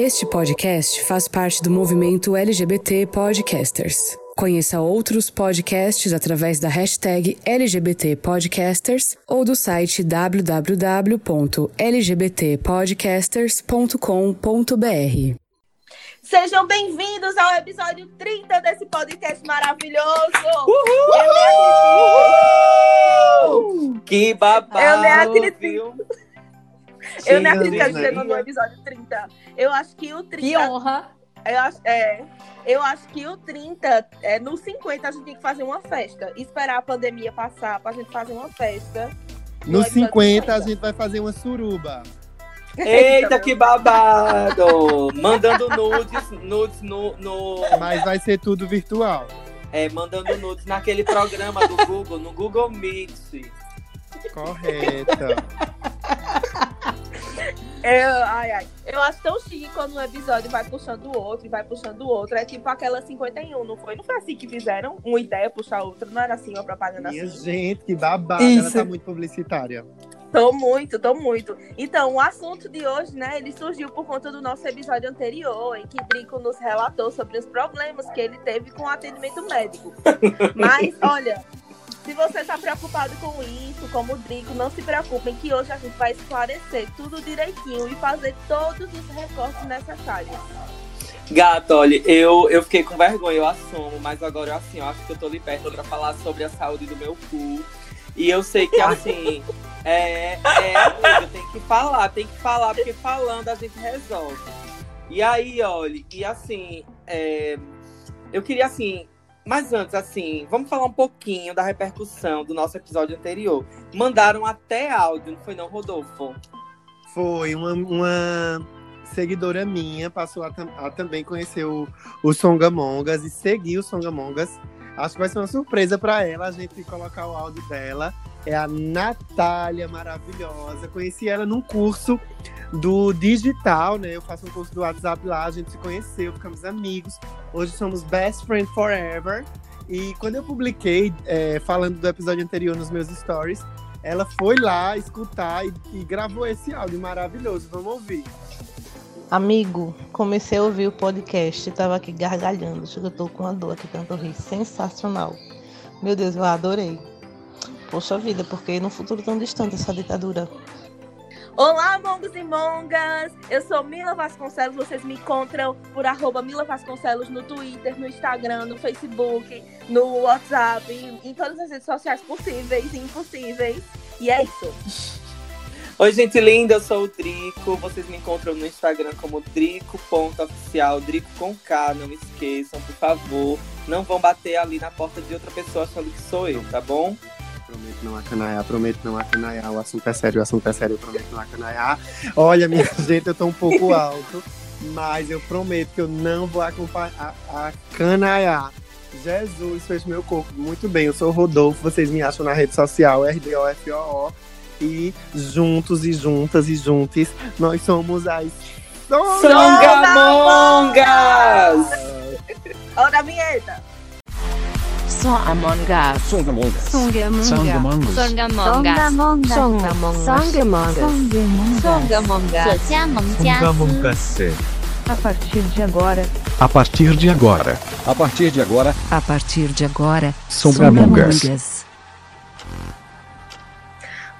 Este podcast faz parte do movimento LGBT Podcasters. Conheça outros podcasts através da hashtag LGBT Podcasters ou do site www.lgbtpodcasters.com.br. Sejam bem-vindos ao episódio 30 desse podcast maravilhoso! Uhul! Que babado! Eu nem acredito. Viu? Eu nem Sim, acredito que a gente chegou no episódio 30. Eu acho que o 30. Que honra! Eu acho, é, eu acho que o 30, é, no 50, a gente tem que fazer uma festa. Esperar a pandemia passar pra gente fazer uma festa. No episódio 50 a gente vai fazer uma suruba. Eita, que babado! Mandando nudes, nudes no, no- Mas vai ser tudo virtual. é, mandando nudes naquele programa do Google, no Google Meet. Correta. Eu, ai, ai. Eu acho tão chique quando um episódio vai puxando o outro e vai puxando o outro. É tipo aquela 51, não foi? Não foi assim que fizeram? Uma ideia puxar a outra. Não era assim uma propaganda Minha assim. gente, que babado. Ela Isso. tá muito publicitária. Tô muito, tô muito. Então, o assunto de hoje, né, ele surgiu por conta do nosso episódio anterior, em que Drico nos relatou sobre os problemas que ele teve com o atendimento médico. Mas, olha, se você tá preocupado com isso, como o Drico, não se preocupem, que hoje a gente vai esclarecer tudo direitinho e fazer todos os recortes necessários. Gato, olha, eu, eu fiquei com vergonha, eu assumo, mas agora assim, eu acho que eu tô liberta pra falar sobre a saúde do meu cu. E eu sei que assim, é, é amiga, tem que falar, tem que falar, porque falando a gente resolve. E aí, olha, e assim, é, eu queria assim, mas antes, assim, vamos falar um pouquinho da repercussão do nosso episódio anterior. Mandaram até áudio, não foi não, Rodolfo? Foi uma, uma seguidora minha, passou a, a também conhecer o, o Songamongas e seguir o Songamongas. Acho que vai ser uma surpresa pra ela a gente colocar o áudio dela. É a Natália, maravilhosa. Conheci ela num curso do digital, né? Eu faço um curso do WhatsApp lá, a gente se conheceu, ficamos amigos. Hoje somos best friend forever. E quando eu publiquei, é, falando do episódio anterior nos meus stories, ela foi lá escutar e, e gravou esse áudio maravilhoso. Vamos ouvir. Amigo, comecei a ouvir o podcast e tava aqui gargalhando. Acho que eu tô com uma dor aqui, tanto rir. Sensacional. Meu Deus, eu adorei. Poxa vida, porque no futuro tão distante essa ditadura. Olá, mongos e mongas! Eu sou Mila Vasconcelos, vocês me encontram por arroba Mila Vasconcelos no Twitter, no Instagram, no Facebook, no WhatsApp, em, em todas as redes sociais possíveis e impossíveis. E é isso. Oi, gente linda, eu sou o Drico. Vocês me encontram no Instagram como drico.oficial, Drico com K, não esqueçam, por favor. Não vão bater ali na porta de outra pessoa achando que sou eu, tá bom? Prometo não acanaiar, prometo não acanaiar. O assunto é sério, o assunto é sério, eu prometo não acanaiar. Olha, minha gente, eu tô um pouco alto, mas eu prometo que eu não vou acompanhar, acanaiar. Jesus fez meu corpo muito bem. Eu sou o Rodolfo, vocês me acham na rede social RDOFOO. E juntos e juntas e juntes, nós somos as Songamongas! Olha a vinheta! Among Us. Songamong Us. Songamong Us. Songamong Us. Songamong Us. A partir de agora. A partir de agora. A partir de agora. A partir de agora. Songamongas.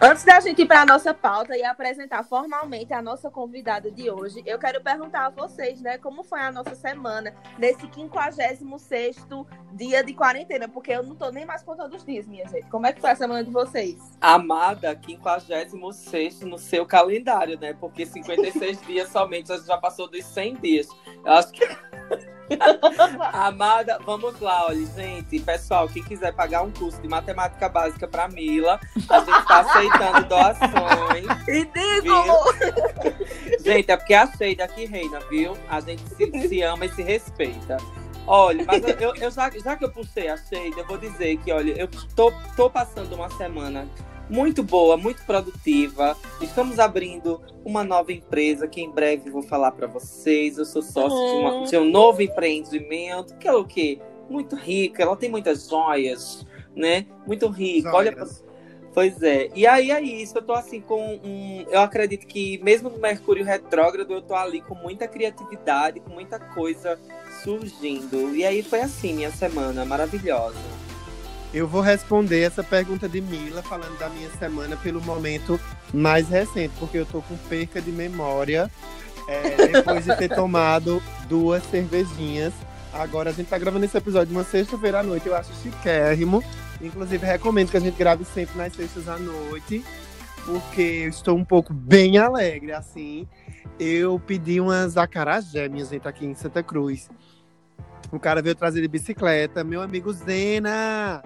Antes da gente ir para a nossa pauta e apresentar formalmente a nossa convidada de hoje, eu quero perguntar a vocês, né, como foi a nossa semana nesse 56º dia de quarentena, porque eu não tô nem mais contando os dias, minha gente. Como é que foi a semana de vocês? Amada, 56 no seu calendário, né? Porque 56 dias somente, gente já passou dos 100 dias. Eu acho que. Amada, vamos lá, olha, gente. Pessoal, quem quiser pagar um curso de matemática básica pra Mila, a gente tá aceitando doações. Ridículo! Gente, é porque a Sheida aqui reina, viu? A gente se, se ama e se respeita. Olha, mas eu, eu- eu já, já que eu puxei a Sheida, eu vou dizer que, olha, eu tô, tô passando uma semana muito boa, muito produtiva. Estamos abrindo uma nova empresa que em breve vou falar para vocês. Eu sou sócio de, uma- de um novo empreendimento, que é o quê? Muito rico, ela tem muitas joias, né? Muito rico. Olha, pra-. Pois é. E aí é isso, eu tô assim com um. Eu acredito que mesmo no Mercúrio retrógrado, eu tô ali com muita criatividade, com muita coisa surgindo. E aí foi assim minha semana, maravilhosa. Eu vou responder essa pergunta de Mila, falando da minha semana pelo momento mais recente, porque eu tô com perca de memória é, depois de ter tomado duas cervejinhas. Agora a gente tá gravando esse episódio uma sexta-feira à noite, eu acho chiquérrimo. Inclusive, recomendo que a gente grave sempre nas sextas à noite, porque eu estou um pouco bem alegre, assim. Eu pedi umas acarajé, minha gente, aqui em Santa Cruz. O cara veio trazer de bicicleta, meu amigo Zena,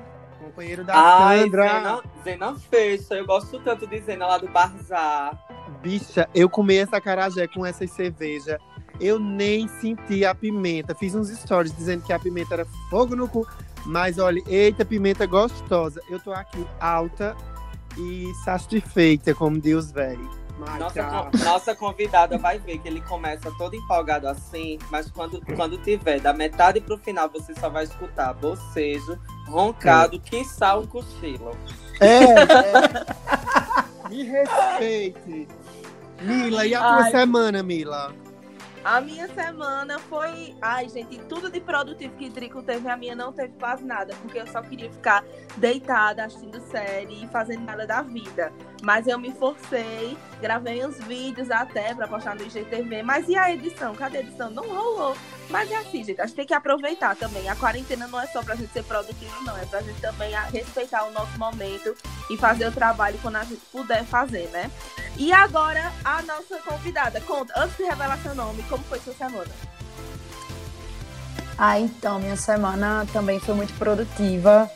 companheiro da Ai, Sandra. Zena, Zena Fecha, eu gosto tanto de Zena lá do Barzar. Bicha, eu comi essa acarajé com essa cerveja. Eu nem senti a pimenta. Fiz uns stories dizendo que a pimenta era fogo no cu. Mas olha, eita, pimenta gostosa. Eu tô aqui alta e satisfeita, como Deus velho. Nossa, nossa convidada vai ver que ele começa todo empolgado assim, mas quando, quando tiver da metade pro final, você só vai escutar bocejo, roncado, quiçá um cochilo. É, é. Me respeite. Mila, e a tua semana, Mila? A minha semana foi. Ai, gente, tudo de produtivo que Drico teve, a minha não teve quase nada, porque eu só queria ficar deitada, assistindo série e fazendo nada da vida. Mas eu me forcei, gravei uns vídeos até pra postar no IGTV. Mas e a edição? Cadê a edição? Não rolou. Mas é assim, gente, a gente tem que aproveitar também. A quarentena não é só pra gente ser produtivo, não. É pra gente também respeitar o nosso momento e fazer o trabalho quando a gente puder fazer, né? E agora, a nossa convidada. Conta, antes de revelar seu nome, como foi sua semana? Ah, então, minha semana também foi muito produtiva.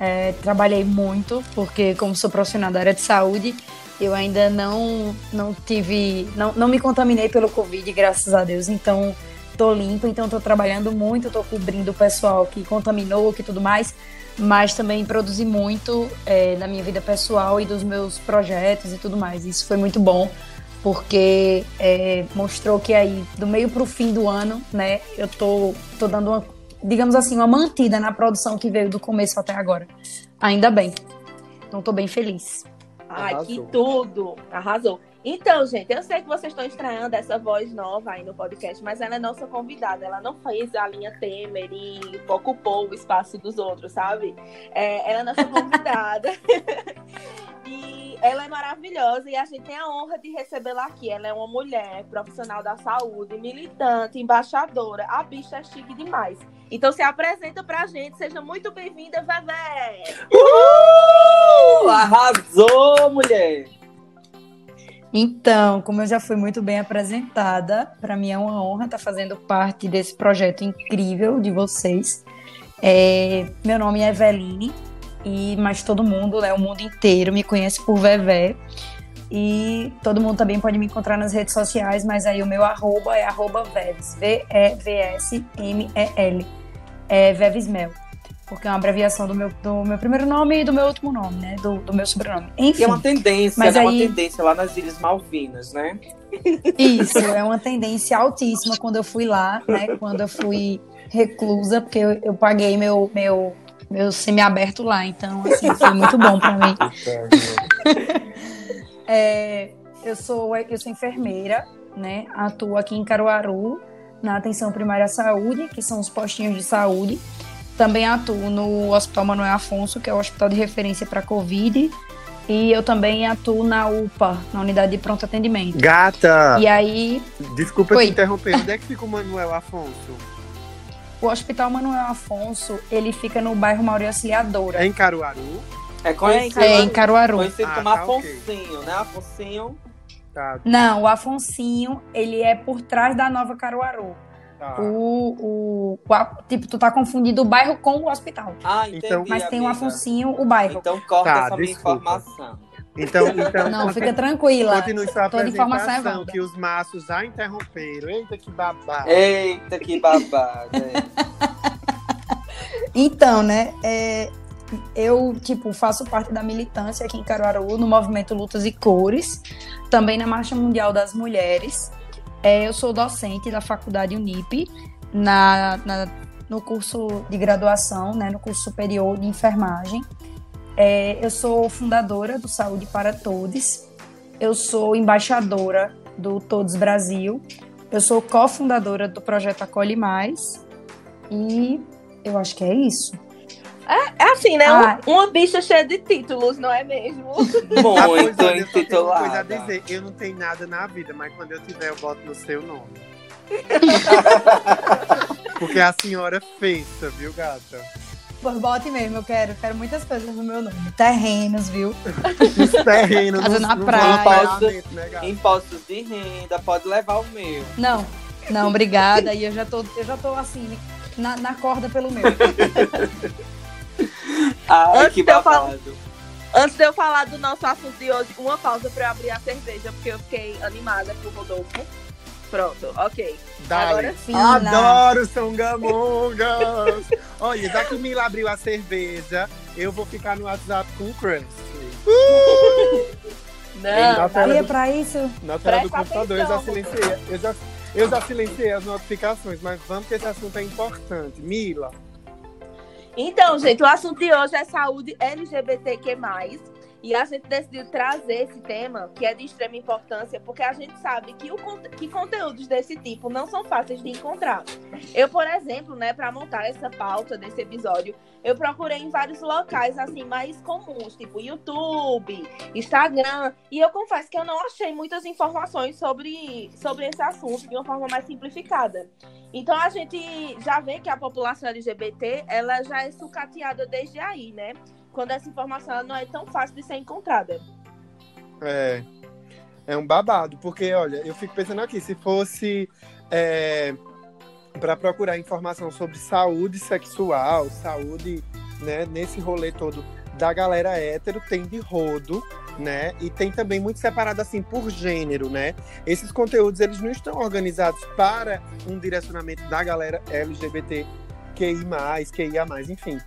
É, trabalhei muito, porque como sou profissional da área de saúde, eu ainda não, não tive, não, não me contaminei pelo Covid, graças a Deus. Então, tô limpa, então tô trabalhando muito, tô cobrindo o pessoal que contaminou, que tudo mais, mas também produzi muito é, na minha vida pessoal e dos meus projetos e tudo mais. Isso foi muito bom, porque é, mostrou que aí, do meio pro fim do ano, né, eu tô, tô dando uma, digamos assim, uma mantida na produção que veio do começo até agora. Ainda bem. Então tô bem feliz. Ai, Arrasou. que tudo! Arrasou. Então, gente, eu sei que vocês estão estranhando essa voz nova aí no podcast, mas ela é nossa convidada. Ela não fez a linha Temer e ocupou o espaço dos outros, sabe? É, ela é nossa convidada. e ela é maravilhosa e a gente tem a honra de recebê-la aqui. Ela é uma mulher profissional da saúde, militante, embaixadora. A bicha é chique demais. Então se apresenta pra gente. Seja muito bem-vinda, Vevé! Uh! Arrasou, mulher! Então, como eu já fui muito bem apresentada, para mim é uma honra estar fazendo parte desse projeto incrível de vocês. É, meu nome é Eveline, e, mas todo mundo, né, o mundo inteiro, me conhece por Vevé. E todo mundo também pode me encontrar nas redes sociais, mas aí o meu arroba é arroba Veves, V-E-V-S-M-E-L. É Vevesmel. Porque é uma abreviação do meu, do meu primeiro nome e do meu último nome, né? Do, do meu sobrenome. Enfim. E é uma tendência, Mas né? Uma aí- tendência lá nas Ilhas Malvinas, né? Isso, é uma tendência altíssima quando eu fui lá, né? Quando eu fui reclusa, porque eu, eu paguei meu, meu, meu semiaberto lá, então, assim, foi muito bom pra mim. É, eu, sou, eu sou enfermeira, né? Atuo aqui em Caruaru, na atenção primária à saúde, que são os postinhos de saúde. Também atuo no Hospital Manuel Afonso, que é o hospital de referência para Covid. E eu também atuo na UPA, na unidade de pronto atendimento. Gata! E aí, Desculpa Oi. te interromper. Onde é que fica o Manuel Afonso? o Hospital Manuel Afonso, ele fica no bairro Mauri Auxiliadora. É em Caruaru? É conhecido, É, em Caruaru. conhecido Ah, como tá. Afonsinho, né? Afonsinho. Tá, Não, o Afonsinho, ele é por trás da Nova Caruaru. Tá. O, o, o tipo, tu tá confundindo o bairro com o hospital. Ah, entendi. Então- Mas tem o amiga. Afonsinho, o bairro. Então corta Tá, essa minha desculpa. informação. Então, então Não, fica tranquila. continue sua Toda informação é válida. que os maços já interromperam. Eita, que babado. Eita, que babado. Então, né, é, eu, tipo, faço parte da militância aqui em Caruaru, no movimento Lutas e Cores, também na Marcha Mundial das Mulheres. É, eu sou docente da Faculdade Unip, na, na- no curso de graduação, né, no curso superior de enfermagem. É, eu sou fundadora do Saúde para Todos. Eu sou embaixadora do Todos Brasil. Eu sou cofundadora do projeto Acolhe Mais. E eu acho que é isso. É, é assim, né? Ah. Um- uma bicha cheia de títulos, não é mesmo? Muito uma coisa a intitulada. dizer. Eu não tenho nada na vida, mas quando eu tiver, eu boto no seu nome. Porque a senhora fez, viu, gata? Pois bote mesmo, eu quero. Quero muitas coisas no meu nome. Terrenos, viu? Os terrenos. Casa nos- na praia. né, gata? Impostos de renda, pode levar o meu. Não, não, obrigada. E eu já tô, eu já tô assim, na, na corda pelo meu. Ai, Antes que de eu falar-. Antes de eu falar do nosso assunto de hoje, uma pausa pra eu abrir a cerveja, porque eu fiquei animada com o Rodolfo. Pronto, ok. Dale. Agora sim. Adoro Songamongas! Olha, já que o Mila abriu a cerveja, eu vou ficar no WhatsApp com o Crunch. Não, Na tela E é do, pra isso? na tela do computador, eu já atenção, silenciei. Eu já, eu já silenciei as notificações, mas vamos que esse assunto é importante. Mila, Então, gente, o assunto de hoje é saúde LGBTQ+. E a gente decidiu trazer esse tema, que é de extrema importância, porque a gente sabe que, o, que conteúdos desse tipo não são fáceis de encontrar. Eu, por exemplo, né, para montar essa pauta desse episódio, eu procurei em vários locais assim mais comuns, tipo YouTube, Instagram, e eu confesso que eu não achei muitas informações sobre, sobre esse assunto de uma forma mais simplificada. Então a gente já vê que a população LGBT ela já é sucateada desde aí, né? Quando essa informação não é tão fácil de ser encontrada. é, é um babado, porque, olha, eu fico pensando aqui, se fosse é, para procurar informação sobre saúde sexual, saúde, né, nesse rolê todo da galera hétero, tem de rodo, né? E tem também muito separado assim por gênero, né? Esses conteúdos eles não estão organizados para um direcionamento da galera LGBT QI+, QIA+, enfim.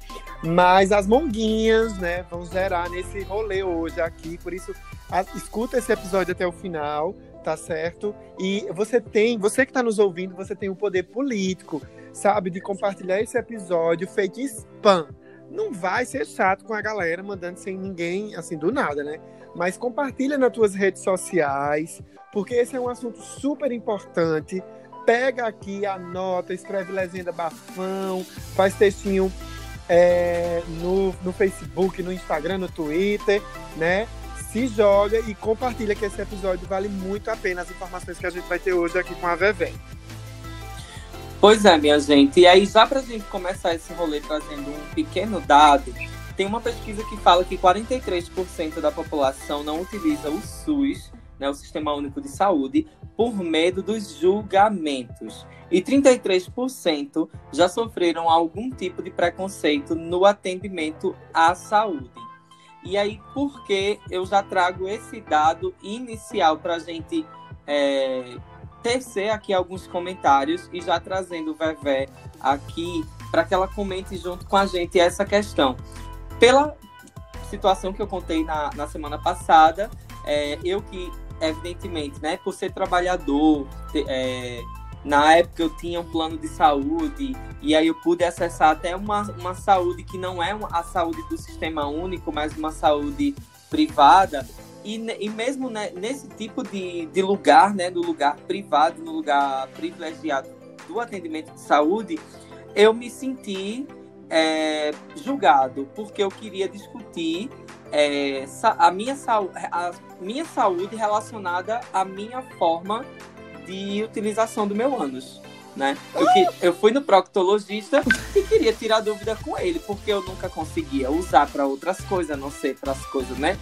Mas as monguinhas, né, vão zerar nesse rolê hoje aqui, por isso a- escuta esse episódio até o final, tá certo? E você tem, você que tá nos ouvindo, você tem o poder político, sabe, de compartilhar esse episódio feito spam. Não vai ser chato com a galera mandando sem ninguém, assim, do nada, né? Mas compartilha nas tuas redes sociais, porque esse é um assunto super importante. Pega aqui, anota, escreve legenda bafão, faz textinho é, no, no Facebook, no Instagram, no Twitter, né? Se joga e compartilha que esse episódio vale muito a pena as informações que a gente vai ter hoje aqui com a Vevé. Pois é, minha gente. E aí, já pra gente começar esse rolê trazendo um pequeno dado, tem uma pesquisa que fala que 43% da população não utiliza o SUS, né, o Sistema Único de Saúde, por medo dos julgamentos. E 33% já sofreram algum tipo de preconceito no atendimento à saúde. E aí, por que eu já trago esse dado inicial para a gente é, tecer aqui alguns comentários e já trazendo o Vevé aqui para que ela comente junto com a gente essa questão. Pela situação que eu contei na, na semana passada, é, eu que, evidentemente, né, por ser trabalhador, é, na época eu tinha um plano de saúde e aí eu pude acessar até uma, uma saúde que não é a saúde do sistema único, mas uma saúde privada. E, e mesmo né, nesse tipo de, de lugar, né, no lugar privado, no lugar privilegiado do atendimento de saúde, eu me senti é, julgado, porque eu queria discutir é, a, minha a minha saúde relacionada à minha forma de utilização do meu ânus. Né? Eu, que- eu fui no proctologista e queria tirar dúvida com ele, porque eu nunca conseguia usar para outras coisas, a não ser para as coisas, né?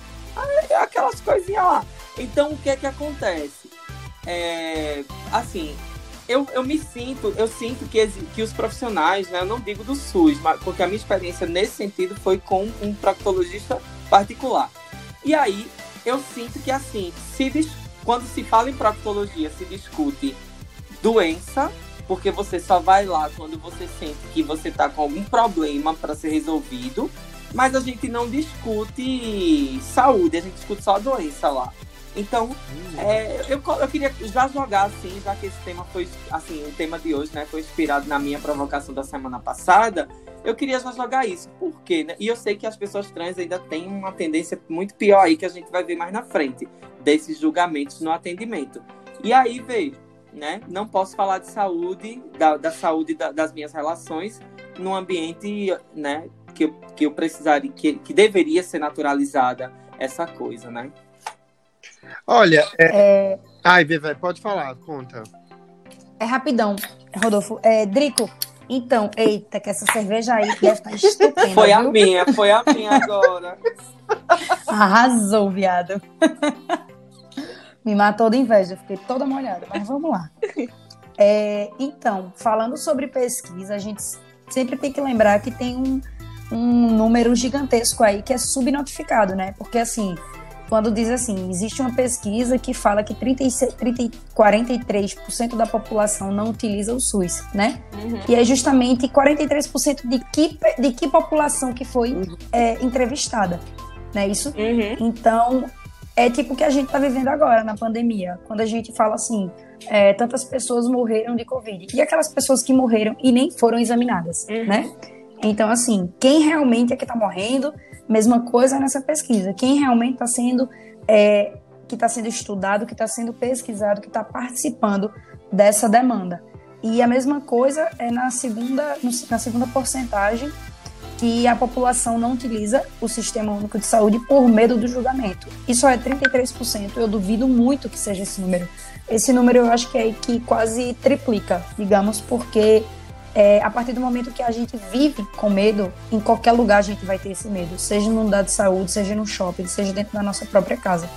Aquelas coisinhas lá. Então, o que é que acontece? É, assim, eu, eu me sinto, eu sinto que, que os profissionais, né, eu não digo do SUS, mas porque a minha experiência nesse sentido foi com um proctologista particular. E aí, eu sinto que assim, se quando se fala em proctologia, se discute doença, porque você só vai lá quando você sente que você está com algum problema para ser resolvido, mas a gente não discute saúde, a gente discute só a doença lá. Então, é, eu, eu queria já jogar assim, já que esse tema foi, assim, o tema de hoje, né, foi inspirado na minha provocação da semana passada, eu queria já jogar isso. Por quê? Né? E eu sei que as pessoas trans ainda têm uma tendência muito pior aí que a gente vai ver mais na frente, desses julgamentos no atendimento. E aí veio, né? Não posso falar de saúde, da, da saúde da, das minhas relações, num ambiente, né, que eu, que eu precisaria, que, que deveria ser naturalizada essa coisa, né? Olha, é... é... ai, Bebê, pode falar, conta. É rapidão, Rodolfo. É, Drico, então, eita, que essa cerveja aí deve estar estupenda. Foi viu? a minha, foi a minha agora. Arrasou, viado. Me matou de inveja, fiquei toda molhada, mas vamos lá. É, então, falando sobre pesquisa, a gente sempre tem que lembrar que tem um, um número gigantesco aí que é subnotificado, né? Porque assim, quando diz assim, existe uma pesquisa que fala que 36, 30, 43% da população não utiliza o SUS, né? Uhum. E é justamente 43% de que, de que população que foi uhum. é, entrevistada, né? Isso? Uhum. Então, é tipo o que a gente está vivendo agora na pandemia, quando a gente fala assim, é, tantas pessoas morreram de Covid. E aquelas pessoas que morreram e nem foram examinadas, uhum. né? Então, assim, quem realmente é que está morrendo Mesma coisa nessa pesquisa. Quem realmente está sendo é, que está sendo estudado, que está sendo pesquisado, que está participando dessa demanda. E a mesma coisa é na segunda, na segunda porcentagem que a população não utiliza o Sistema Único de Saúde por medo do julgamento. Isso é 33%. Eu duvido muito que seja esse número. Esse número eu acho que é que quase triplica, digamos, porque é, a partir do momento que a gente vive com medo, em qualquer lugar a gente vai ter esse medo, seja no lugar de saúde, seja no shopping, seja dentro da nossa própria casa.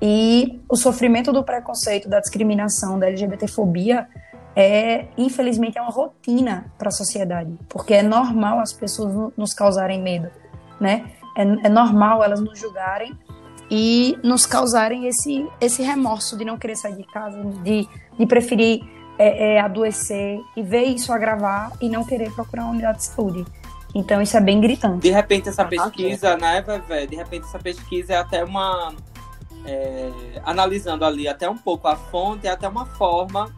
E o sofrimento do preconceito, da discriminação, da LGBTfobia é, infelizmente, é uma rotina para a sociedade, porque é normal as pessoas nos causarem medo, né? É, é normal elas nos julgarem e nos causarem esse, esse remorso de não querer sair de casa, de, de preferir é, é, adoecer e ver isso agravar e não querer procurar uma unidade de saúde. Então isso é bem gritante. De repente essa pesquisa, né, Vevé? De repente essa pesquisa é até uma. É, analisando ali até um pouco a fonte, é até uma forma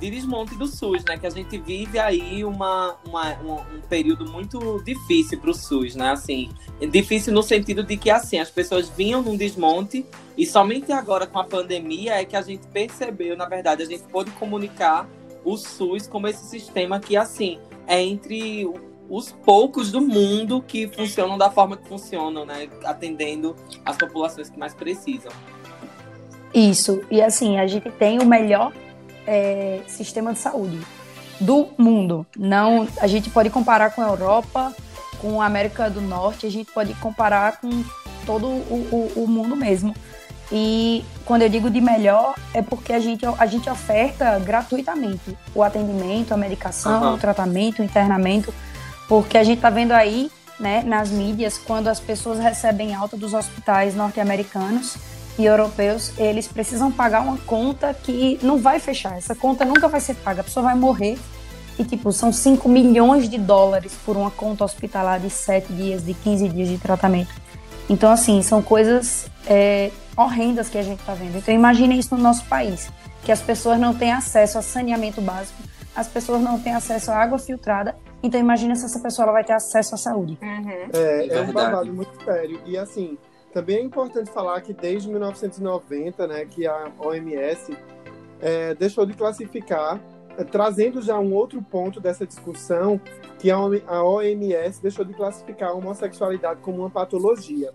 de desmonte do SUS, né? Que a gente vive aí uma, uma um, um, período muito difícil para o SUS, né? Assim, difícil no sentido de que assim as pessoas vinham num desmonte e somente agora com a pandemia é que a gente percebeu, na verdade, a gente pôde comunicar o SUS como esse sistema que assim é entre os poucos do mundo que funcionam da forma que funcionam, né? Atendendo as populações que mais precisam. Isso. E assim, a gente tem o melhor é, sistema de saúde do mundo. Não, a gente pode comparar com a Europa, com a América do Norte, a gente pode comparar com todo o, o, o mundo mesmo. E quando eu digo de melhor, é porque a gente, a gente oferta gratuitamente o atendimento, a medicação, uhum. o tratamento, o internamento, porque a gente está vendo aí, né, nas mídias, quando as pessoas recebem alta dos hospitais norte-americanos, e europeus, eles precisam pagar uma conta que não vai fechar. Essa conta nunca vai ser paga. A pessoa vai morrer e, tipo, são 5 milhões de dólares por uma conta hospitalar de 7 dias, de 15 dias de tratamento. Então, assim, são coisas é, horrendas que a gente está vendo. Então, imagine isso no nosso país, que as pessoas não têm acesso a saneamento básico, as pessoas não têm acesso a água filtrada. Então, imagine se essa pessoa ela vai ter acesso à saúde. Uhum. É, é um babado muito sério. E, assim, também é importante falar que desde 1990, né, que a OMS é, deixou de classificar, é, trazendo já um outro ponto dessa discussão, que a OMS deixou de classificar a homossexualidade como uma patologia.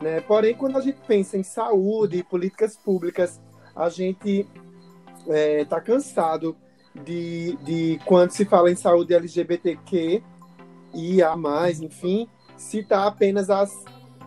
Né? Porém, quando a gente pensa em saúde e políticas públicas, a gente está é, tá cansado de, de, quando se fala em saúde LGBTQ e a mais, enfim, citar apenas as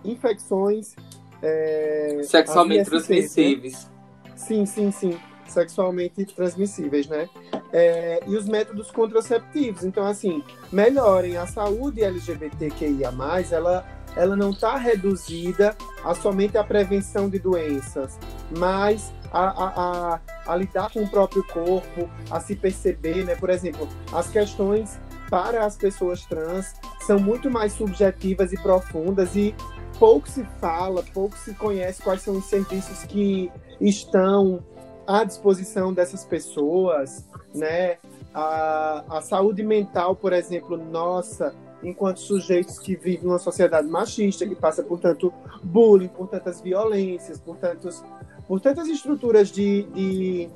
infecções é, sexualmente transmissíveis. Né? Sim, sim, sim. Sexualmente transmissíveis, né? É, e os métodos contraceptivos. Então, assim, melhorem a saúde LGBTQIA, ela, ela não está reduzida a somente a prevenção de doenças, mas a, a, a, a, lidar com o próprio corpo, a se perceber, né? Por exemplo, as questões para as pessoas trans são muito mais subjetivas e profundas e pouco se fala, pouco se conhece quais são os serviços que estão à disposição dessas pessoas, né? A, a saúde mental, por exemplo, nossa, enquanto sujeitos que vivem numa sociedade machista, que passa por tanto bullying, por tantas violências, por, tantos, por tantas estruturas de, de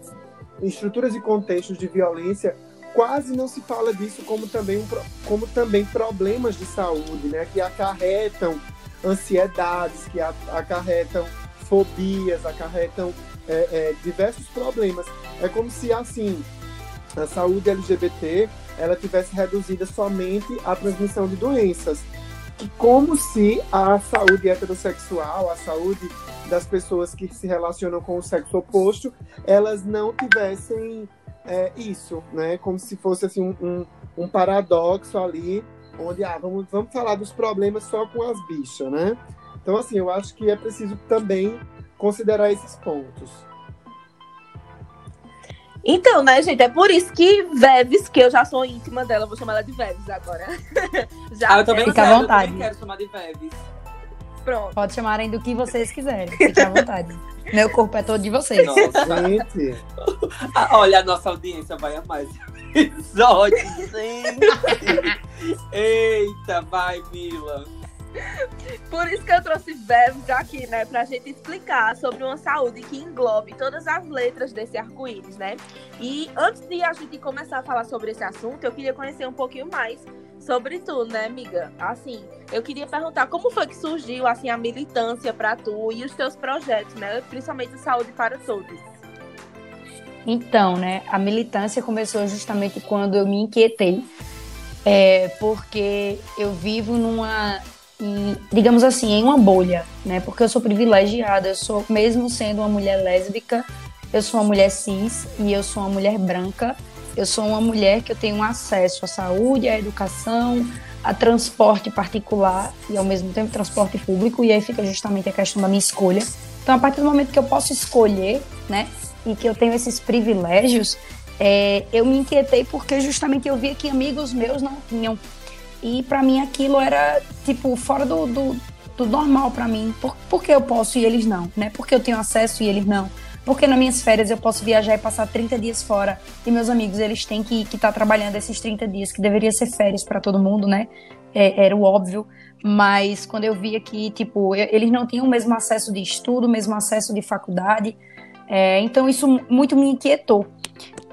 estruturas e contextos de violência, quase não se fala disso como também, como também problemas de saúde, né? Que acarretam ansiedades, que acarretam fobias, acarretam é, é, diversos problemas. É como se, assim, a saúde LGBT ela tivesse reduzida somente à transmissão de doenças. E como se a saúde heterossexual, a saúde das pessoas que se relacionam com o sexo oposto, elas não tivessem é, isso, né? Como se fosse assim um, um, um paradoxo ali onde ah, vamos, vamos falar dos problemas só com as bichas, né? Então, assim, eu acho que é preciso também considerar esses pontos. Então, né, gente, é por isso que Veves, que eu já sou íntima dela, vou chamar ela de Veves agora. já ah, eu também Fica à vontade. Eu quero chamar de Veves. Pronto. Pode chamarem do que vocês quiserem. Fiquem à vontade. Meu corpo é todo de vocês. Nossa. Gente. Ah, olha, a nossa audiência vai amar esse episódio, gente. Eita, vai, Mila. Por isso que eu trouxe Bev aqui, né? Pra gente explicar sobre uma saúde que englobe todas as letras desse arco-íris, né? E antes de a gente começar a falar sobre esse assunto, eu queria conhecer um pouquinho mais sobre tu, né, amiga? Assim, eu queria perguntar como foi que surgiu, assim, a militância para tu e os teus projetos, né? Principalmente Saúde para Todos. Então, né, a militância começou justamente quando eu me inquietei, é, porque eu vivo numa em, digamos assim, em uma bolha, né? Porque eu sou privilegiada, eu sou, mesmo sendo uma mulher lésbica, eu sou uma mulher cis e eu sou uma mulher branca. Eu sou uma mulher que eu tenho acesso à saúde, à educação, a transporte particular e ao mesmo tempo transporte público, e aí fica justamente a questão da minha escolha. Então, a partir do momento que eu posso escolher, né, e que eu tenho esses privilégios, é, eu me inquietei porque justamente eu via que amigos meus não tinham. E para mim aquilo era, tipo, fora do, do, do normal para mim. Por, porque eu posso e eles não, né? Porque eu tenho acesso e eles não. Porque nas minhas férias eu posso viajar e passar 30 dias fora. E meus amigos, eles têm que estar tá trabalhando esses 30 dias, que deveria ser férias para todo mundo, né? É, era o óbvio. Mas quando eu via que, tipo, eles não tinham o mesmo acesso de estudo, o mesmo acesso de faculdade. É, então isso muito me inquietou.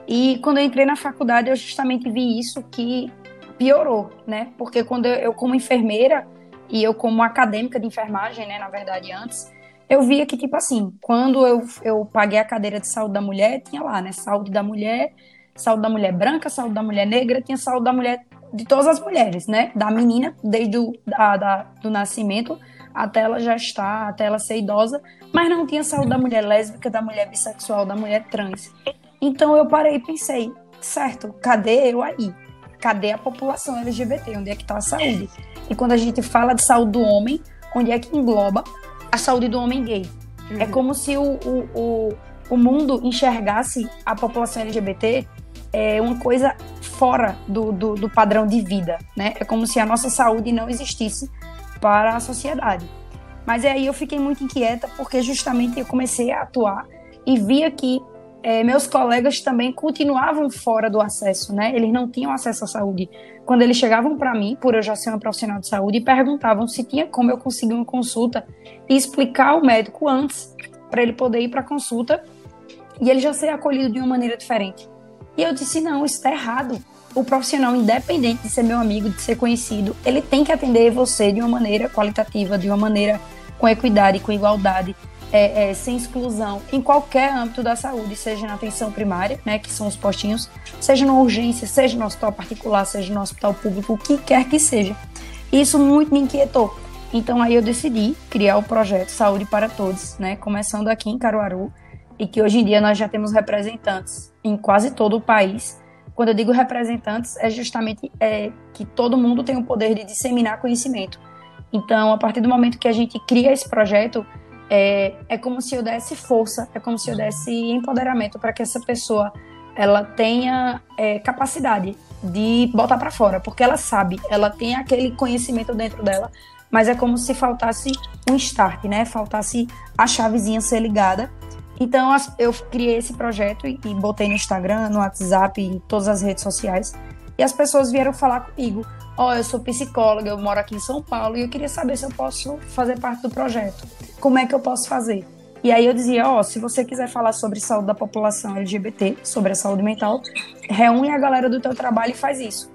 E quando eu entrei na faculdade, eu justamente vi isso que piorou, né? Porque quando eu, como enfermeira e eu como acadêmica de enfermagem, né, na verdade antes, eu via que tipo assim, quando eu, eu paguei a cadeira de saúde da mulher, tinha lá, né, saúde da mulher, saúde da mulher branca, saúde da mulher negra, tinha saúde da mulher de todas as mulheres, né? Da menina desde o da, da, do nascimento até ela já estar, até ela ser idosa, mas não tinha saúde da mulher lésbica, da mulher bissexual, da mulher trans. Então eu parei e pensei, certo, cadê eu aí? cadê a população LGBT? Onde é que está a saúde? E quando a gente fala de saúde do homem, onde é que engloba a saúde do homem gay? Uhum. É como se o, o, o, o, mundo enxergasse a população LGBT é, uma coisa fora do, do, do padrão de vida, né? É como se a nossa saúde não existisse para a sociedade. Mas aí eu fiquei muito inquieta porque justamente eu comecei a atuar e via que é, meus colegas também continuavam fora do acesso, né? Eles não tinham acesso à saúde. Quando eles chegavam para mim, por eu já ser uma profissional de saúde, perguntavam se tinha como eu conseguir uma consulta e explicar ao médico antes, para ele poder ir para a consulta e ele já ser acolhido de uma maneira diferente. E eu disse: não, isso está errado. O profissional, independente de ser meu amigo, de ser conhecido, ele tem que atender você de uma maneira qualitativa, de uma maneira com equidade, com igualdade é, é, sem exclusão em qualquer âmbito da saúde, seja na atenção primária, né, que são os postinhos, seja na urgência, seja no hospital particular, seja no hospital público, o que quer que seja. Isso muito me inquietou. Então aí eu decidi criar o projeto Saúde para Todos, né, começando aqui em Caruaru, e que hoje em dia nós já temos representantes em quase todo o país. Quando eu digo representantes, é justamente é, que todo mundo tem o poder de disseminar conhecimento. Então, a partir do momento que a gente cria esse projeto, é, é como se eu desse força, é como se eu desse empoderamento para que essa pessoa ela tenha é, capacidade de botar para fora, porque ela sabe, ela tem aquele conhecimento dentro dela, mas é como se faltasse um start, né? Faltasse a chavezinha ser ligada. Então eu criei esse projeto e, e botei no Instagram, no WhatsApp, em todas as redes sociais. E as pessoas vieram falar comigo: Ó, oh, eu sou psicóloga, eu moro aqui em São Paulo e eu queria saber se eu posso fazer parte do projeto. Como é que eu posso fazer? E aí eu dizia, ó, oh, se você quiser falar sobre saúde da população LGBT, sobre a saúde mental, reúne a galera do teu trabalho e faz isso.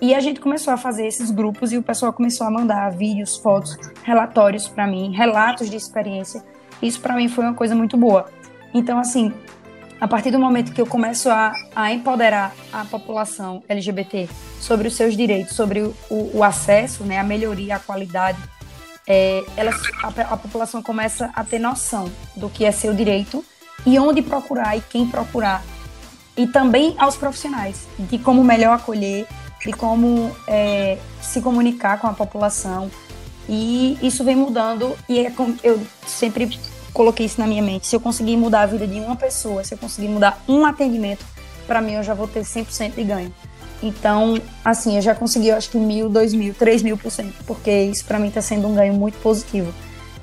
E a gente começou a fazer esses grupos e o pessoal começou a mandar vídeos, fotos, relatórios para mim, relatos de experiência. Isso para mim foi uma coisa muito boa. Então, assim, a partir do momento que eu começo a, a empoderar a população LGBT sobre os seus direitos, sobre o, o acesso, né, a melhoria, a qualidade é, a, a, população começa a ter noção do que é seu direito e onde procurar e quem procurar. E também aos profissionais, de como melhor acolher, de como é, se comunicar com a população. E isso vem mudando, e é eu sempre coloquei isso na minha mente. Se eu conseguir mudar a vida de uma pessoa, se eu conseguir mudar um atendimento, para mim eu já vou ter 100% de ganho. Então, assim, eu já consegui, eu acho que mil, dois mil, três mil por cento, porque isso para mim está sendo um ganho muito positivo.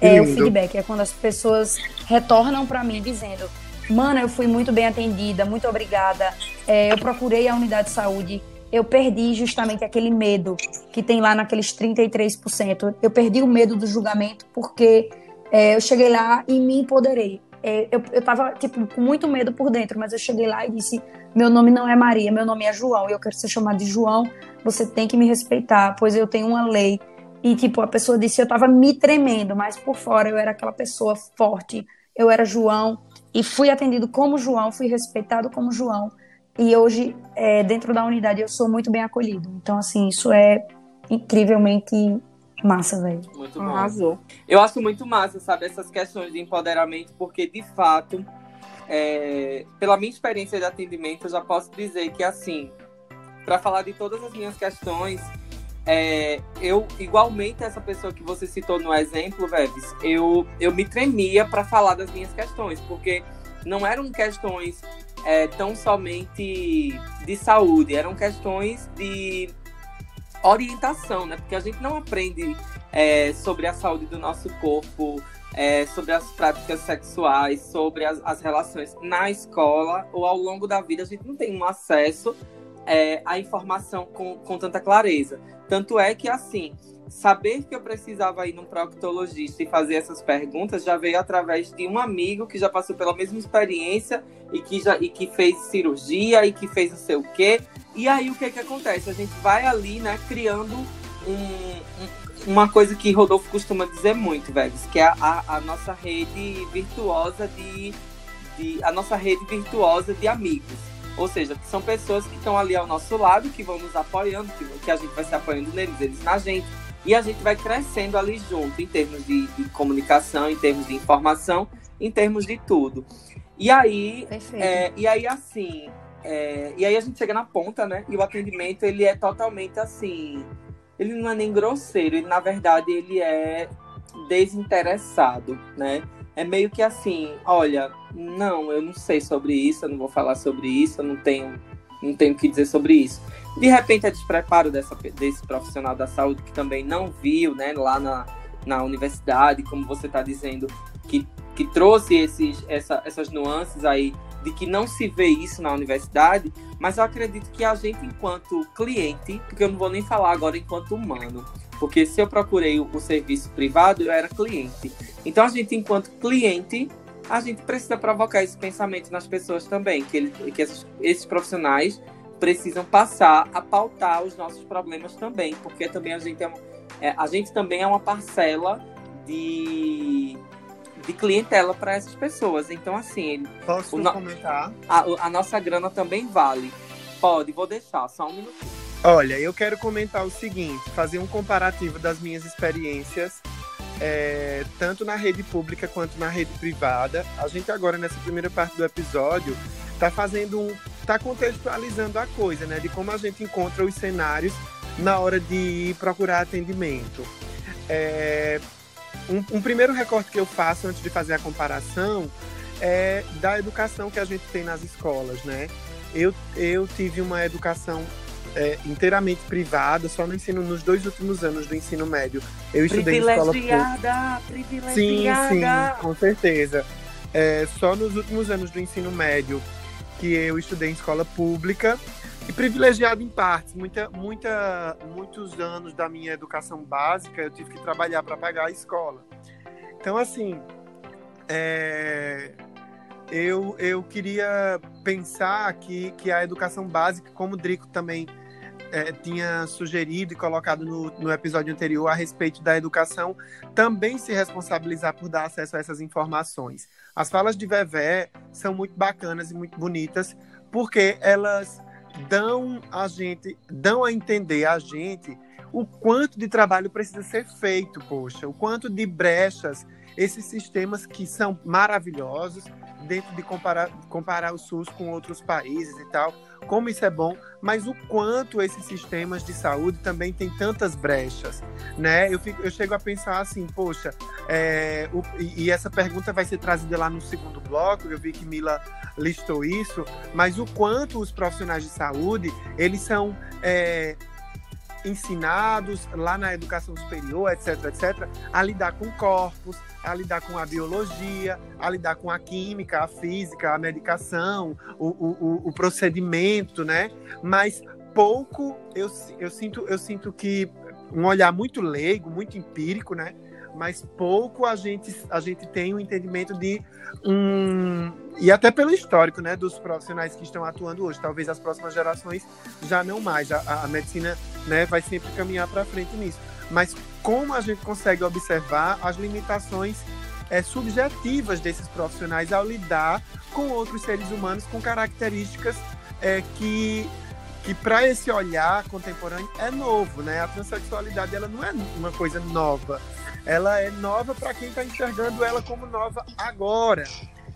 É o feedback, é quando as pessoas retornam para mim dizendo: Mano, eu fui muito bem atendida, muito obrigada. É, eu procurei a unidade de saúde, eu perdi justamente aquele medo que tem lá naqueles 33%. Eu perdi o medo do julgamento porque é, eu cheguei lá e me empoderei. É, eu, eu tava, tipo, com muito medo por dentro, mas eu cheguei lá e disse: meu nome não é Maria, meu nome é João, e eu quero ser chamada de João, você tem que me respeitar, pois eu tenho uma lei. E, tipo, a pessoa disse, eu tava me tremendo, mas por fora eu era aquela pessoa forte, eu era João, e fui atendido como João, fui respeitado como João, e hoje, é, dentro da unidade, eu sou muito bem acolhido. Então, assim, isso é incrivelmente massa, velho. Muito bom. Arrasou. Eu acho muito massa, sabe, essas questões de empoderamento, porque, de fato, é, pela minha experiência de atendimento, eu já posso dizer que, assim, para falar de todas as minhas questões, é, eu, igualmente, essa pessoa que você citou no exemplo, Veves, eu, eu me tremia para falar das minhas questões, porque não eram questões é, tão somente de saúde, eram questões de orientação, né? Porque a gente não aprende é, sobre a saúde do nosso corpo é, sobre as práticas sexuais, sobre as, as, relações na escola ou ao longo da vida, a gente não tem um acesso é, à informação com, com tanta clareza. Tanto é que, assim, saber que eu precisava ir num proctologista e fazer essas perguntas já veio através de um amigo que já passou pela mesma experiência e que, já, e que fez cirurgia e que fez não sei o quê. E aí o que, que acontece? A gente vai ali, né, criando um, um uma coisa que Rodolfo costuma dizer muito, velho, que é a, a, nossa rede virtuosa de, de, a nossa rede virtuosa de amigos. Ou seja, que são pessoas que estão ali ao nosso lado, que vão nos apoiando, que, que a gente vai se apoiando neles, eles na gente. E a gente vai crescendo ali junto, em termos de, de comunicação, em termos de informação, em termos de tudo. E aí, é, e aí assim, é, e aí a gente chega na ponta, né? E o atendimento ele é totalmente assim ele não é nem grosseiro, ele, na verdade ele é desinteressado, né? É meio que assim, olha, não, eu não sei sobre isso, eu não vou falar sobre isso, eu não tenho, não tenho o que dizer sobre isso. De repente é despreparo dessa, desse profissional da saúde que também não viu, né, lá na, na universidade, como você está dizendo, que, que trouxe esses, essa, essas nuances aí de que não se vê isso na universidade, mas eu acredito que a gente, enquanto cliente, porque eu não vou nem falar agora enquanto humano, porque se eu procurei o, o serviço privado, eu era cliente. Então, a gente, enquanto cliente, a gente precisa provocar esse pensamento nas pessoas também, que, ele, que esses, esses profissionais precisam passar a pautar os nossos problemas também, porque também a gente é, é a gente também é uma parcela de de clientela para essas pessoas. Então, assim. Posso no... comentar? A, a, nossa grana também vale. Pode, vou deixar, só um minutinho. Olha, eu quero comentar o seguinte: fazer um comparativo das minhas experiências, é, tanto na rede pública quanto na rede privada. A gente, agora, nessa primeira parte do episódio, está fazendo um. Está contextualizando a coisa, né? De como a gente encontra os cenários na hora de procurar atendimento. É, um, um, primeiro recorte que eu faço antes de fazer a comparação é da educação que a gente tem nas escolas, né? Eu, eu tive uma educação é, inteiramente privada, só no ensino, nos dois últimos anos do ensino médio. Eu estudei em escola pública. Privilegiada, Sim, privilegiada. sim, com certeza. É, só nos últimos anos do ensino médio que eu estudei em escola pública e privilegiado em partes. Muita, muita, muitos anos da minha educação básica eu tive que trabalhar para pagar a escola. Então, assim, é, eu, eu queria pensar que, que a educação básica, como o Drico também é, tinha sugerido e colocado no, no episódio anterior a respeito da educação, também se responsabilizar por dar acesso a essas informações. As falas de Vevé são muito bacanas e muito bonitas, porque elas dão a gente, dão a entender a gente o quanto de trabalho precisa ser feito, poxa, o quanto de brechas esses sistemas que são maravilhosos dentro de comparar, comparar o SUS com outros países e tal, como isso é bom, mas o quanto esses sistemas de saúde também têm tantas brechas, né? Eu, fico, eu chego a pensar assim, poxa, é, o, e, essa pergunta vai ser trazida lá no segundo bloco, eu vi que Mila listou isso, mas o quanto os profissionais de saúde, eles são é, ensinados lá na educação superior, etc, etc, a lidar com corpos, a lidar com a biologia, a lidar com a química, a física, a medicação, o, o, o procedimento, né? Mas pouco eu, eu, sinto, eu sinto que um olhar muito leigo, muito empírico, né? Mas pouco a gente, a gente tem o um entendimento de um. E até pelo histórico, né? Dos profissionais que estão atuando hoje. Talvez as próximas gerações já não mais. A, a medicina né, vai sempre caminhar para frente nisso. Mas como a gente consegue observar as limitações é, subjetivas desses profissionais ao lidar com outros seres humanos com características é, que que para esse olhar contemporâneo é novo, né? A transexualidade ela não é uma coisa nova, ela é nova para quem está enxergando ela como nova agora,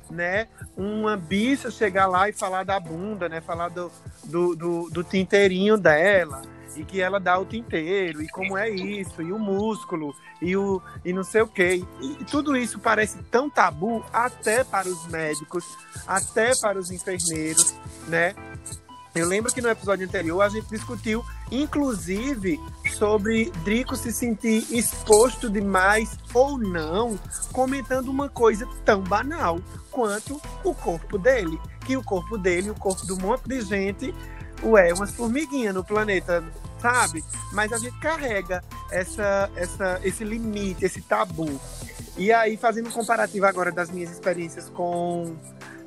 né? Uma bicha chegar lá e falar da bunda, né? Falar do, do, do, do tinteirinho dela, e que ela dá o tinteiro, e como é isso, e o músculo, e o e não sei o quê. E, e tudo isso parece tão tabu até para os médicos, até para os enfermeiros, né? Eu lembro que no episódio anterior a gente discutiu, inclusive, sobre Drico se sentir exposto demais ou não, comentando uma coisa tão banal quanto o corpo dele. Que o corpo dele, o corpo do monte de gente, ué, umas formiguinhas no planeta, sabe? Mas a gente carrega essa, essa, esse limite, esse tabu. E aí, fazendo um comparativo agora das minhas experiências com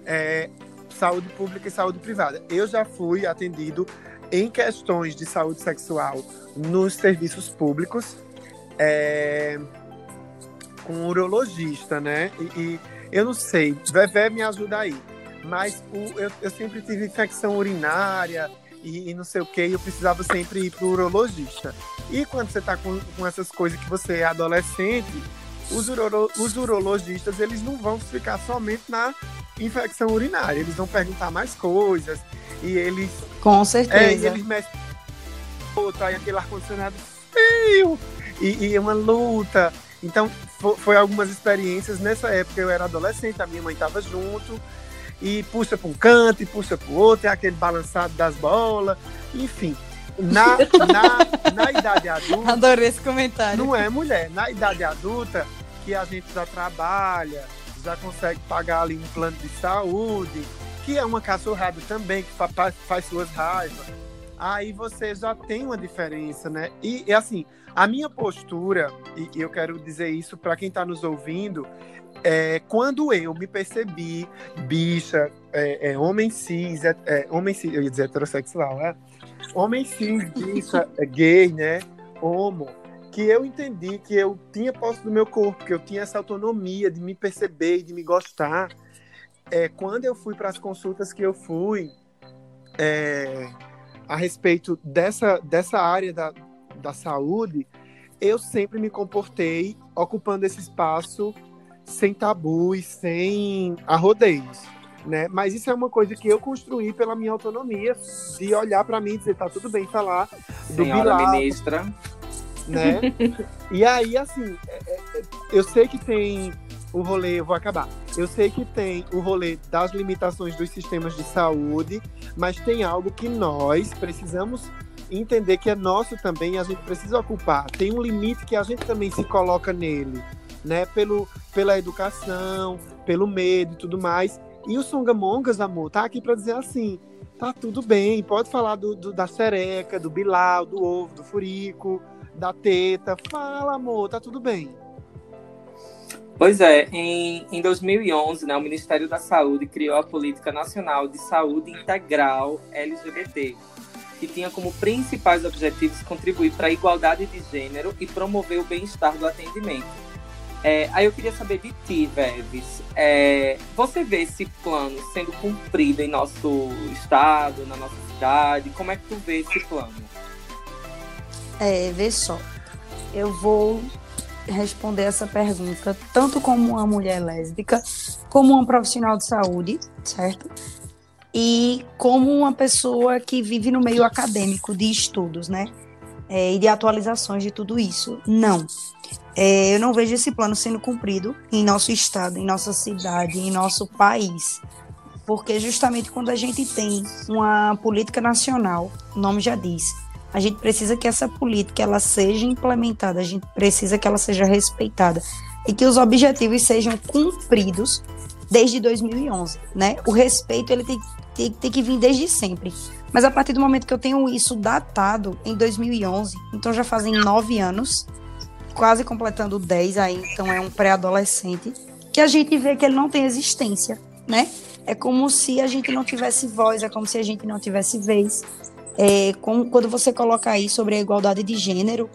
é, saúde pública e saúde privada. Eu já fui atendido em questões de saúde sexual nos serviços públicos é, com urologista, né? E, e, eu não sei, Vevé me ajuda aí. Mas o, eu, eu sempre tive infecção urinária, e, e não sei o que, eu precisava sempre ir pro urologista. E quando você tá com, com essas coisas que você é adolescente, os, uro, os urologistas, eles não vão ficar somente na infecção urinária, eles vão perguntar mais coisas, e eles... Com certeza. É, e eles mexem aí aquele ar-condicionado frio, e, e uma luta. Então, foi algumas experiências. Nessa época eu era adolescente, a minha mãe estava junto, e puxa para um canto e puxa para o outro, é aquele balançado das bolas, enfim. Na, na, na idade adulta. Adorei esse comentário. Não é mulher. Na idade adulta, que a gente já trabalha, já consegue pagar ali um plano de saúde, que é uma cachorrada também, que faz, faz suas raivas. Aí você já tem uma diferença, né? E, e assim, a minha postura, e, e eu quero dizer isso para quem está nos ouvindo, é, quando eu me percebi bicha, é, é, homem cis, é, é, homem cis, eu ia dizer heterossexual, né? Homem cis, bicha, é, gay, né? Homo, que eu entendi que eu tinha posse do meu corpo, que eu tinha essa autonomia de me perceber e de me gostar. É, quando eu fui para as consultas que eu fui é, a respeito dessa, dessa área da, da saúde, eu sempre me comportei ocupando esse espaço sem tabus, sem arrodeios, né? Mas isso é uma coisa que eu construí pela minha autonomia, de olhar para mim e dizer, tá tudo bem falar do Senhora Bilal, ministra. Né? e aí, assim, é, é, eu sei que tem o rolê, eu vou acabar. Eu sei que tem o rolê das limitações dos sistemas de saúde, mas tem algo que nós precisamos entender que é nosso também a gente precisa ocupar. Tem um limite que a gente também se coloca nele, né? Pelo, pela educação, pelo medo e tudo mais. E o Songamongas, amor, tá aqui para dizer assim: tá tudo bem, pode falar do, do, da sereca, do bilau, do ovo, do furico, da teta. Fala, amor, tá tudo bem. Pois é, em, em 2011, né, o Ministério da Saúde criou a Política Nacional de Saúde Integral LGBT, que tinha como principais objetivos contribuir para a igualdade de gênero e promover o bem-estar do atendimento. É, aí eu queria saber de ti, Veves. É, você vê esse plano sendo cumprido em nosso estado, na nossa cidade? Como é que tu vê esse plano? É, vê só. Eu vou responder essa pergunta tanto como uma mulher lésbica, como uma profissional de saúde, certo? E como uma pessoa que vive no meio acadêmico de estudos, né? É, e de atualizações de tudo isso. Não. É, eu não vejo esse plano sendo cumprido em nosso estado, em nossa cidade, em nosso país. Porque justamente quando a gente tem uma política nacional, o nome já diz, a gente precisa que essa política ela seja implementada, a gente precisa que ela seja respeitada e que os objetivos sejam cumpridos desde 2011, né? O respeito ele tem, tem, tem que vir desde sempre. Mas a partir do momento que eu tenho isso datado em 2011, então já fazem nove anos, quase completando dez aí, então é um pré-adolescente, que a gente vê que ele não tem existência, né? É como se a gente não tivesse voz, é como se a gente não tivesse vez é, com, quando você coloca aí sobre a igualdade de gênero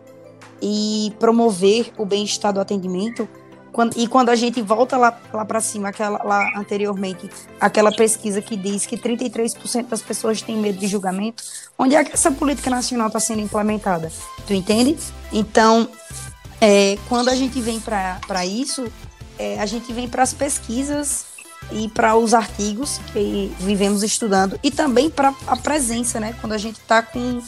e promover o bem-estar do atendimento, quando, e quando a gente volta lá, lá para cima, aquela, lá anteriormente, aquela pesquisa que diz que 33% das pessoas têm medo de julgamento, onde é que essa política nacional está sendo implementada? Tu entende? Então, é, quando a gente vem para isso, é, a gente vem para as pesquisas e para os artigos que vivemos estudando e também para a presença, né? Quando a gente está com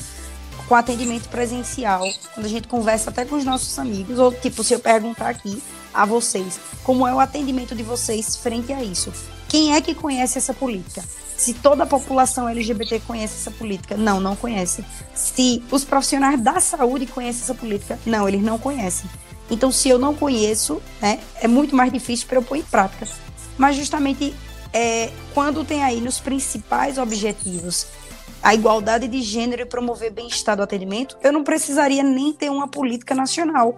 com atendimento presencial, quando a gente conversa até com os nossos amigos, ou tipo, se eu perguntar aqui a vocês, como é o atendimento de vocês frente a isso? Quem é que conhece essa política? Se toda a população LGBT conhece essa política? Não, não conhece. Se os profissionais da saúde conhecem essa política? Não, eles não conhecem. Então, se eu não conheço, né, é muito mais difícil para eu pôr em prática mas justamente é, quando tem aí nos principais objetivos a igualdade de gênero e promover bem-estar do atendimento, eu não precisaria nem ter uma política nacional.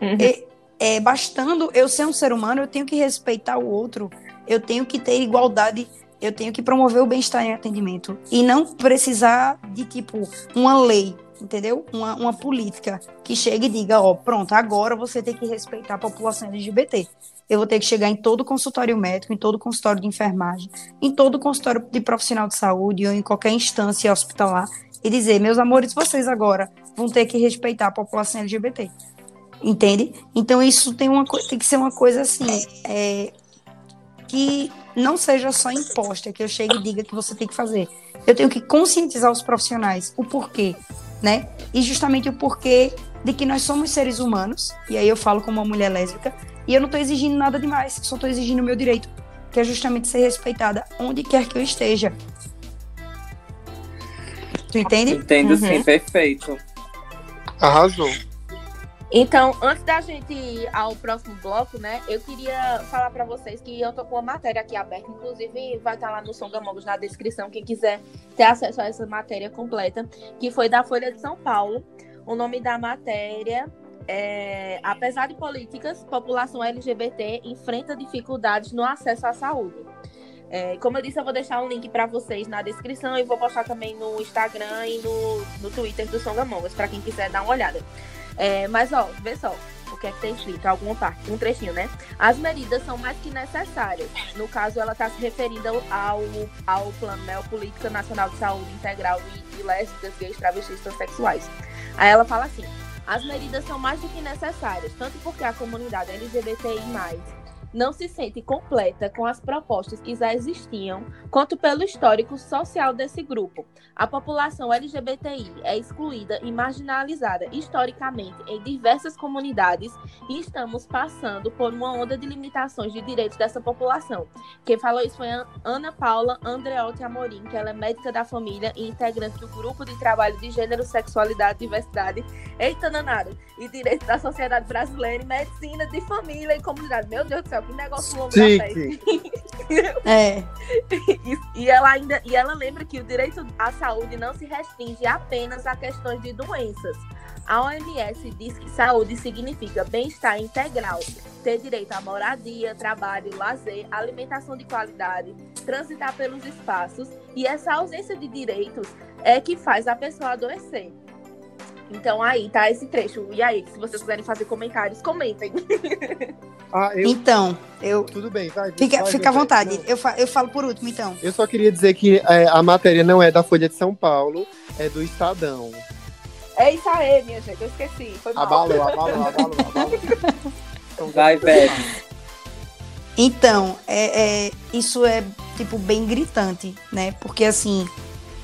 Uhum. É, é, bastando eu ser um ser humano, eu tenho que respeitar o outro, eu tenho que ter igualdade, eu tenho que promover o bem-estar em atendimento. E não precisar de, tipo, uma lei, entendeu? Uma, uma política que chegue e diga, ó, pronto, agora você tem que respeitar a população LGBT eu vou ter que chegar em todo consultório médico, em todo consultório de enfermagem, em todo consultório de profissional de saúde ou em qualquer instância hospitalar e dizer, meus amores, vocês agora vão ter que respeitar a população LGBT. Entende? Então isso tem, uma, tem que ser uma coisa assim, é, que não seja só imposta, que eu chegue e diga que você tem que fazer. Eu tenho que conscientizar os profissionais o porquê, né? E justamente o porquê de que nós somos seres humanos, e aí eu falo como uma mulher lésbica, e eu não estou exigindo nada demais, só estou exigindo o meu direito, que é justamente ser respeitada onde quer que eu esteja. Tu entende? Entendo uhum. sim, perfeito. Arrasou. Então, antes da gente ir ao próximo bloco, né, eu queria falar para vocês que eu tô com uma matéria aqui aberta, inclusive vai estar tá lá no Songamogos na descrição, quem quiser ter acesso a essa matéria completa, que foi da Folha de São Paulo. O nome da matéria é, apesar de políticas, população LGBT enfrenta dificuldades no acesso à saúde. É, como eu disse, eu vou deixar um link para vocês na descrição e vou postar também no Instagram e no, no Twitter do Songamongas, para quem quiser dar uma olhada. É, mas, ó, vê só o que é que tem escrito, alguma parte, um trechinho, né? As medidas são mais que necessárias. No caso, ela está se referindo ao, ao Plano né, Política Nacional de Saúde Integral de, de Lésbicas, Gays, Travestis e Transsexuais. Aí ela fala assim: as medidas são mais do que necessárias, tanto porque a comunidade LGBTI+, não se sente completa com as propostas que já existiam, quanto pelo histórico social desse grupo. A população LGBTI é excluída e marginalizada historicamente em diversas comunidades e estamos passando por uma onda de limitações de direitos dessa população. Quem falou isso foi Ana Paula Andreotti Amorim, que ela é médica da família e integrante do grupo de trabalho de gênero, sexualidade, diversidade, eita danado, e direitos da sociedade brasileira, e medicina de família e comunidade. Meu Deus do céu, que negócio longo da Chique. É, e, e ela ainda e ela lembra que o direito à saúde não se restringe apenas a questões de doenças. A OMS diz que saúde significa bem-estar integral, ter direito à moradia, trabalho, lazer, alimentação de qualidade, transitar pelos espaços, e essa ausência de direitos é que faz a pessoa adoecer. Então aí tá esse trecho. E aí, se vocês quiserem fazer comentários, comentem. Ah, eu. então, eu. Tudo bem, vai. Fica, vai, fica à vontade. não. Eu, fa- eu falo por último, então. Eu só queria dizer que é, a matéria não é da Folha de São Paulo, é do Estadão. É isso aí, minha gente. Eu esqueci. Foi mal. Abalou, abalou, abalou, abalou. Então, Vai, Beth. Então, é, é, isso é, tipo, bem gritante, né? Porque, assim,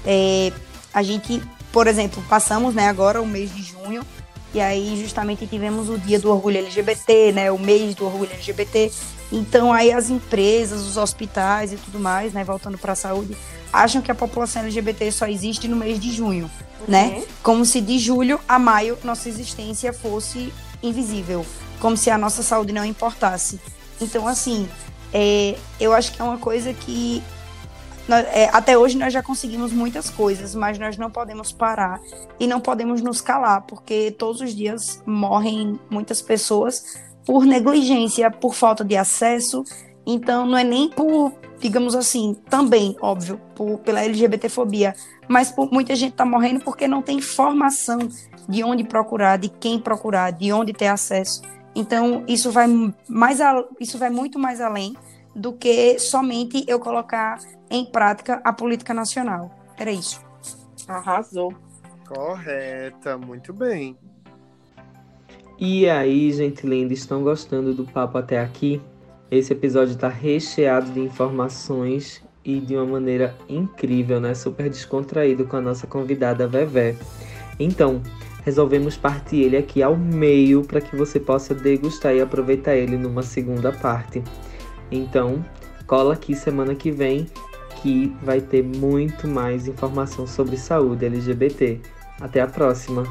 é, a gente, por exemplo, passamos, né, agora o mês de junho, e aí justamente tivemos o dia do orgulho LGBT, né, o mês do orgulho LGBT. Então, aí as empresas, os hospitais e tudo mais, né, voltando para a saúde, acham que a população LGBT só existe no mês de junho, né? Como se de julho a maio nossa existência fosse invisível, como se a nossa saúde não importasse. Então, assim, é, eu acho que é uma coisa que nós- é, até hoje nós já conseguimos muitas coisas, mas nós não podemos parar e não podemos nos calar, porque todos os dias morrem muitas pessoas por negligência, por falta de acesso. Então, não é nem por, digamos assim, também, óbvio, por, pela LGBTfobia, mas por muita gente tá morrendo porque não tem informação de onde procurar, de quem procurar, de onde ter acesso. Então, isso vai mais a, isso vai muito mais além do que somente eu colocar em prática a política nacional. Era isso. Arrasou. Correta, muito bem. E aí, gente linda, estão gostando do papo até aqui? Esse episódio está recheado de informações e de uma maneira incrível, né? Super descontraído com a nossa convidada Vevé. Então, resolvemos partir ele aqui ao meio para que você possa degustar e aproveitar ele numa segunda parte. Então, cola aqui semana que vem que vai ter muito mais informação sobre saúde LGBT. Até a próxima!